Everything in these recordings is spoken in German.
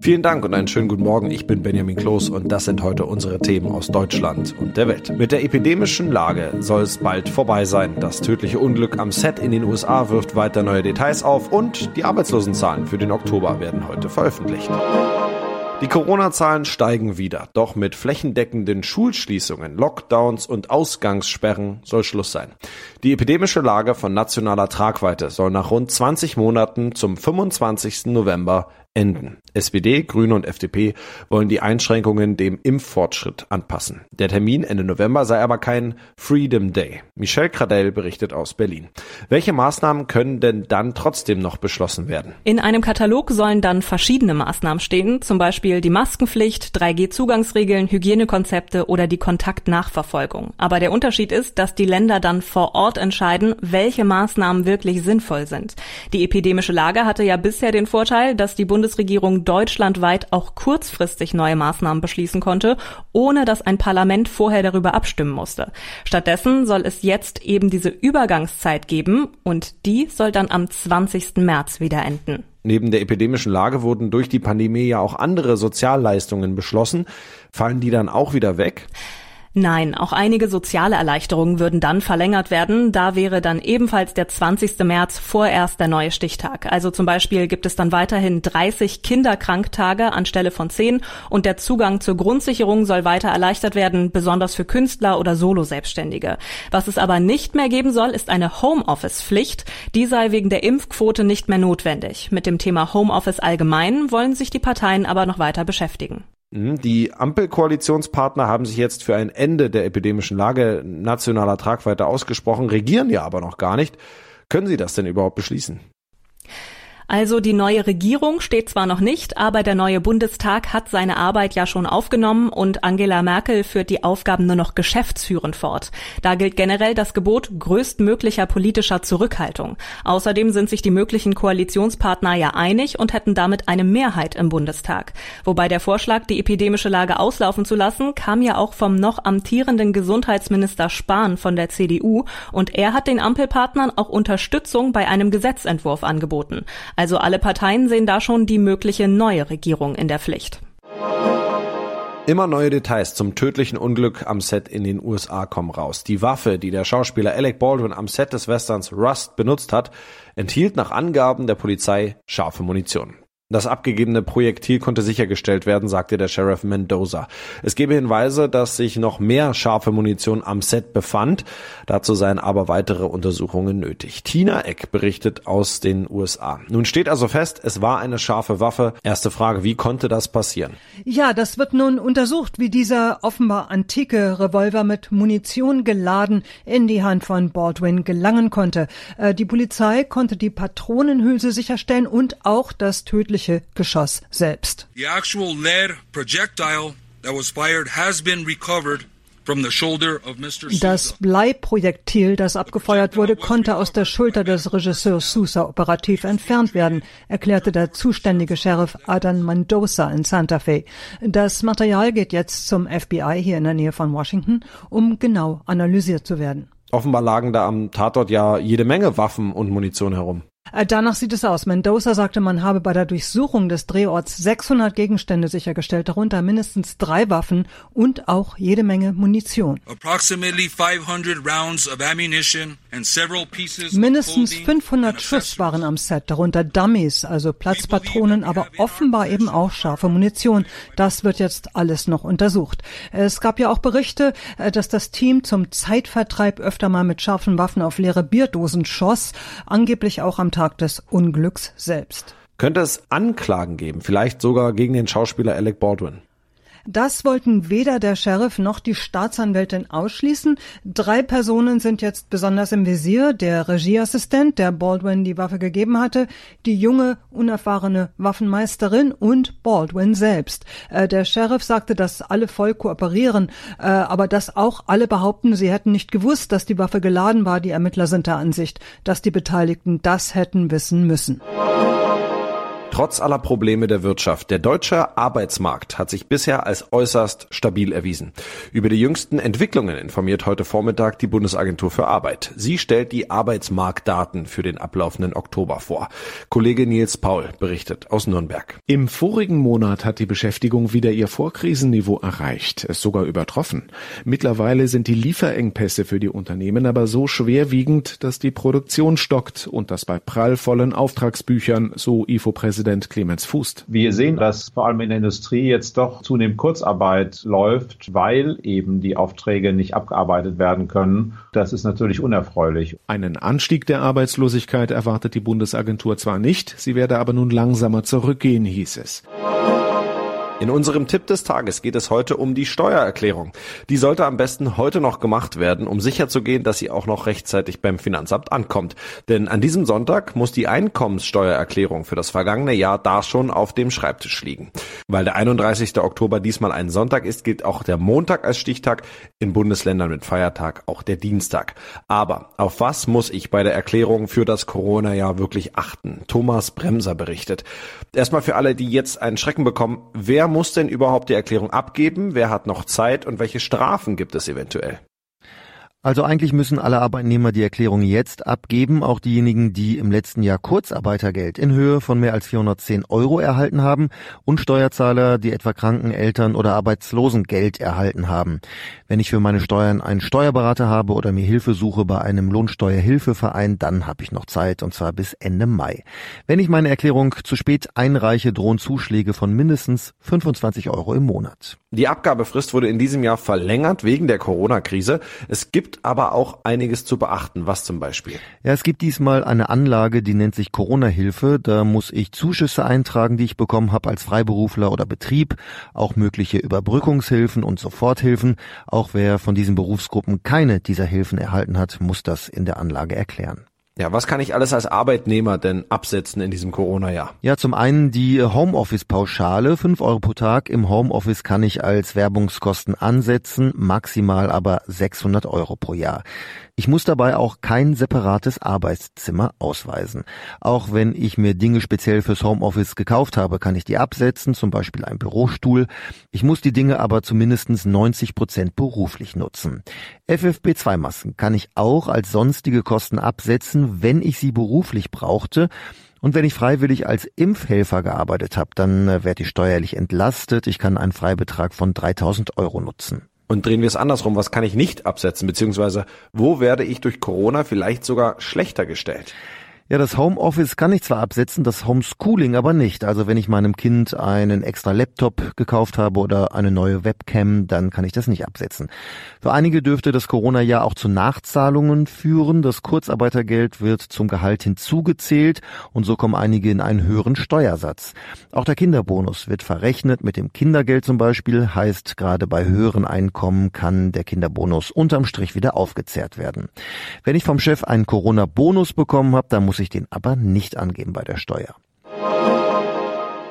Vielen Dank und einen schönen guten Morgen. Ich bin Benjamin Kloß und das sind heute unsere Themen aus Deutschland und der Welt. Mit der epidemischen Lage soll es bald vorbei sein. Das tödliche Unglück am Set in den USA wirft weiter neue Details auf und die Arbeitslosenzahlen für den Oktober werden heute veröffentlicht. Die Corona-Zahlen steigen wieder, doch mit flächendeckenden Schulschließungen, Lockdowns und Ausgangssperren soll Schluss sein. Die epidemische Lage von nationaler Tragweite soll nach rund 20 Monaten zum 25. November enden. SPD, Grüne und FDP wollen die Einschränkungen dem Impffortschritt anpassen. Der Termin Ende November sei aber kein Freedom Day. Michelle Cradell berichtet aus Berlin. Welche Maßnahmen können denn dann trotzdem noch beschlossen werden? In einem Katalog sollen dann verschiedene Maßnahmen stehen, zum Beispiel die Maskenpflicht, 3G-Zugangsregeln, Hygienekonzepte oder die Kontaktnachverfolgung. Aber der Unterschied ist, dass die Länder dann vor Ort entscheiden, welche Maßnahmen wirklich sinnvoll sind. Die epidemische Lage hatte ja bisher den Vorteil, dass die Bundesregierung deutschlandweit auch kurzfristig neue Maßnahmen beschließen konnte, ohne dass ein Parlament vorher darüber abstimmen musste. Stattdessen soll es jetzt eben diese Übergangszeit geben und die soll dann am 20. März wieder enden. Neben der epidemischen Lage wurden durch die Pandemie ja auch andere Sozialleistungen beschlossen. Fallen die dann auch wieder weg? Nein, auch einige soziale Erleichterungen würden dann verlängert werden. Da wäre dann ebenfalls der 20. März vorerst der neue Stichtag. Also zum Beispiel gibt es dann weiterhin 30 Kinderkranktage anstelle von 10 und der Zugang zur Grundsicherung soll weiter erleichtert werden, besonders für Künstler oder Solo-Selbstständige. Was es aber nicht mehr geben soll, ist eine Homeoffice-Pflicht. Die sei wegen der Impfquote nicht mehr notwendig. Mit dem Thema Homeoffice allgemein wollen sich die Parteien aber noch weiter beschäftigen. Mhm, die Ampelkoalitionspartner haben sich jetzt für ein Ende der epidemischen Lage nationaler Tragweite ausgesprochen, regieren ja aber noch gar nicht. Können Sie das denn überhaupt beschließen? Also die neue Regierung steht zwar noch nicht, aber der neue Bundestag hat seine Arbeit ja schon aufgenommen und Angela Merkel führt die Aufgaben nur noch geschäftsführend fort. Da gilt generell das Gebot größtmöglicher politischer Zurückhaltung. Außerdem sind sich die möglichen Koalitionspartner ja einig und hätten damit eine Mehrheit im Bundestag. Wobei der Vorschlag, die epidemische Lage auslaufen zu lassen, kam ja auch vom noch amtierenden Gesundheitsminister Spahn von der CDU und er hat den Ampelpartnern auch Unterstützung bei einem Gesetzentwurf angeboten. Also alle Parteien sehen da schon die mögliche neue Regierung in der Pflicht. Immer neue Details zum tödlichen Unglück am Set in den USA kommen raus. Die Waffe, die der Schauspieler Alec Baldwin am Set des Westerns Rust benutzt hat, enthielt nach Angaben der Polizei scharfe Munition. Das abgegebene Projektil konnte sichergestellt werden, sagte der Sheriff Mendoza. Es gebe Hinweise, dass sich noch mehr scharfe Munition am Set befand. Dazu seien aber weitere Untersuchungen nötig. Tina Eck berichtet aus den USA. Nun steht also fest, es war eine scharfe Waffe. Erste Frage, wie konnte das passieren? Ja, das wird nun untersucht, wie dieser offenbar antike Revolver mit Munition geladen in die Hand von Baldwin gelangen konnte. Äh, die Polizei konnte die Patronenhülse sicherstellen und auch das tödliche tödliche Geschoss selbst. The actual lead projectile that was fired has been recovered das Bleiprojektil, das abgefeuert wurde, konnte aus der Schulter des Regisseurs Sousa operativ entfernt werden, erklärte der zuständige Sheriff Adam Mendoza in Santa Fe. Das Material geht jetzt zum FBI hier in der Nähe von Washington, um genau analysiert zu werden. Offenbar lagen da am Tatort ja jede Menge Waffen und Munition herum. Äh, danach sieht es aus. Mendoza sagte, man habe bei der Durchsuchung des Drehorts 600 Gegenstände sichergestellt, darunter mindestens drei Waffen und auch jede Menge Munition. Mindestens 500 Schuss waren am Set, darunter Dummies, also Platzpatronen, aber offenbar eben auch scharfe Munition. Das wird jetzt alles noch untersucht. Es gab ja auch Berichte, äh, dass das Team zum Zeitvertreib öfter mal mit scharfen Waffen auf leere Bierdosen schoss, angeblich auch am Tag des Unglücks selbst. Könnte es Anklagen geben, vielleicht sogar gegen den Schauspieler Alec Baldwin? Das wollten weder der Sheriff noch die Staatsanwältin ausschließen. Drei Personen sind jetzt besonders im Visier. Der Regieassistent, der Baldwin die Waffe gegeben hatte, die junge, unerfahrene Waffenmeisterin und Baldwin selbst. Äh, der Sheriff sagte, dass alle voll kooperieren, äh, aber dass auch alle behaupten, sie hätten nicht gewusst, dass die Waffe geladen war. Die Ermittler sind der Ansicht, dass die Beteiligten das hätten wissen müssen. Trotz aller Probleme der Wirtschaft, der deutsche Arbeitsmarkt hat sich bisher als äußerst stabil erwiesen. Über die jüngsten Entwicklungen informiert heute Vormittag die Bundesagentur für Arbeit. Sie stellt die Arbeitsmarktdaten für den ablaufenden Oktober vor. Kollege Nils Paul berichtet aus Nürnberg. Im vorigen Monat hat die Beschäftigung wieder ihr Vorkrisenniveau erreicht, es sogar übertroffen. Mittlerweile sind die Lieferengpässe für die Unternehmen aber so schwerwiegend, dass die Produktion stockt und das bei prallvollen Auftragsbüchern, so IFO-Präsident Präsident Clemens Fußt. Wir sehen, dass vor allem in der Industrie jetzt doch zunehmend Kurzarbeit läuft, weil eben die Aufträge nicht abgearbeitet werden können. Das ist natürlich unerfreulich. Einen Anstieg der Arbeitslosigkeit erwartet die Bundesagentur zwar nicht, sie werde aber nun langsamer zurückgehen, hieß es. In unserem Tipp des Tages geht es heute um die Steuererklärung. Die sollte am besten heute noch gemacht werden, um sicherzugehen, dass sie auch noch rechtzeitig beim Finanzamt ankommt. Denn an diesem Sonntag muss die Einkommenssteuererklärung für das vergangene Jahr da schon auf dem Schreibtisch liegen. Weil der 31. Oktober diesmal ein Sonntag ist, gilt auch der Montag als Stichtag, in Bundesländern mit Feiertag auch der Dienstag. Aber auf was muss ich bei der Erklärung für das Corona-Jahr wirklich achten? Thomas Bremser berichtet. Erstmal für alle, die jetzt einen Schrecken bekommen, wer muss denn überhaupt die Erklärung abgeben? Wer hat noch Zeit und welche Strafen gibt es eventuell? Also eigentlich müssen alle Arbeitnehmer die Erklärung jetzt abgeben, auch diejenigen, die im letzten Jahr Kurzarbeitergeld in Höhe von mehr als 410 Euro erhalten haben und Steuerzahler, die etwa Kranken, Eltern oder Arbeitslosengeld erhalten haben. Wenn ich für meine Steuern einen Steuerberater habe oder mir Hilfe suche bei einem Lohnsteuerhilfeverein, dann habe ich noch Zeit und zwar bis Ende Mai. Wenn ich meine Erklärung zu spät einreiche, drohen Zuschläge von mindestens 25 Euro im Monat. Die Abgabefrist wurde in diesem Jahr verlängert wegen der Corona-Krise. Es gibt aber auch einiges zu beachten. Was zum Beispiel? Ja, es gibt diesmal eine Anlage, die nennt sich Corona-Hilfe. Da muss ich Zuschüsse eintragen, die ich bekommen habe als Freiberufler oder Betrieb, auch mögliche Überbrückungshilfen und Soforthilfen. Auch wer von diesen Berufsgruppen keine dieser Hilfen erhalten hat, muss das in der Anlage erklären. Ja, was kann ich alles als Arbeitnehmer denn absetzen in diesem Corona-Jahr? Ja, zum einen die Homeoffice-Pauschale. fünf Euro pro Tag im Homeoffice kann ich als Werbungskosten ansetzen, maximal aber 600 Euro pro Jahr. Ich muss dabei auch kein separates Arbeitszimmer ausweisen. Auch wenn ich mir Dinge speziell fürs Homeoffice gekauft habe, kann ich die absetzen, zum Beispiel ein Bürostuhl. Ich muss die Dinge aber zu mindestens 90 Prozent beruflich nutzen. FFP2-Masken kann ich auch als sonstige Kosten absetzen, wenn ich sie beruflich brauchte. Und wenn ich freiwillig als Impfhelfer gearbeitet habe, dann äh, werde ich steuerlich entlastet. Ich kann einen Freibetrag von 3000 Euro nutzen. Und drehen wir es andersrum, was kann ich nicht absetzen, beziehungsweise wo werde ich durch Corona vielleicht sogar schlechter gestellt? Ja, das Homeoffice kann ich zwar absetzen, das Homeschooling aber nicht. Also wenn ich meinem Kind einen extra Laptop gekauft habe oder eine neue Webcam, dann kann ich das nicht absetzen. Für einige dürfte das Corona-Jahr auch zu Nachzahlungen führen. Das Kurzarbeitergeld wird zum Gehalt hinzugezählt und so kommen einige in einen höheren Steuersatz. Auch der Kinderbonus wird verrechnet mit dem Kindergeld zum Beispiel, heißt gerade bei höheren Einkommen kann der Kinderbonus unterm Strich wieder aufgezehrt werden. Wenn ich vom Chef einen Corona-Bonus bekommen habe, dann muss muss ich den aber nicht angeben bei der Steuer.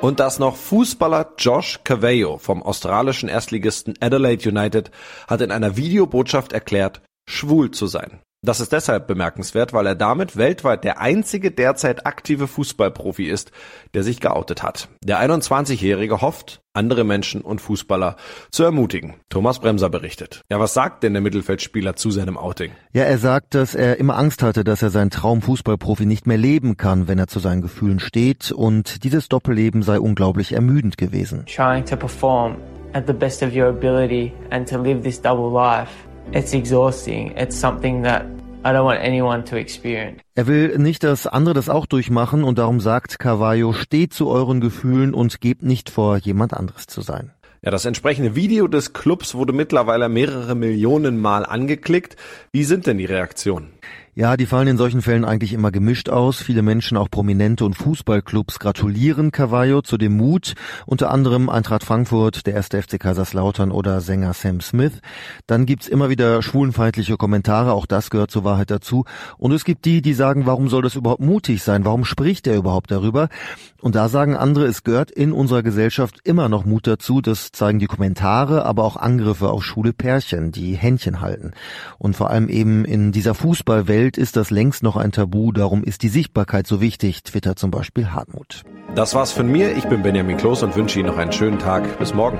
Und das noch Fußballer Josh Cavallo vom australischen Erstligisten Adelaide United hat in einer Videobotschaft erklärt, schwul zu sein. Das ist deshalb bemerkenswert, weil er damit weltweit der einzige derzeit aktive Fußballprofi ist, der sich geoutet hat. Der 21-Jährige hofft, andere Menschen und Fußballer zu ermutigen. Thomas Bremser berichtet. Ja, was sagt denn der Mittelfeldspieler zu seinem Outing? Ja, er sagt, dass er immer Angst hatte, dass er seinen Traum Fußballprofi nicht mehr leben kann, wenn er zu seinen Gefühlen steht und dieses Doppelleben sei unglaublich ermüdend gewesen. Trying to perform at the best of your ability and to live this double life it's exhausting. It's something that I don't want anyone to experience. Er will nicht, dass andere das auch durchmachen und darum sagt Carvalho, steht zu euren Gefühlen und gebt nicht vor, jemand anderes zu sein. Ja, das entsprechende Video des Clubs wurde mittlerweile mehrere Millionen Mal angeklickt. Wie sind denn die Reaktionen? Ja, die fallen in solchen Fällen eigentlich immer gemischt aus. Viele Menschen, auch Prominente und Fußballclubs gratulieren Cavallo zu dem Mut. Unter anderem Eintracht Frankfurt, der erste FC Kaiserslautern oder Sänger Sam Smith. Dann gibt's immer wieder schwulenfeindliche Kommentare, auch das gehört zur Wahrheit dazu. Und es gibt die, die sagen, warum soll das überhaupt mutig sein? Warum spricht er überhaupt darüber? Und da sagen andere, es gehört in unserer Gesellschaft immer noch Mut dazu. Das zeigen die Kommentare, aber auch Angriffe auf schwule Pärchen, die Händchen halten. Und vor allem eben in dieser Fußballwelt Welt ist das längst noch ein Tabu, darum ist die Sichtbarkeit so wichtig, twittert zum Beispiel Hartmut. Das war's von mir, ich bin Benjamin Kloß und wünsche Ihnen noch einen schönen Tag. Bis morgen.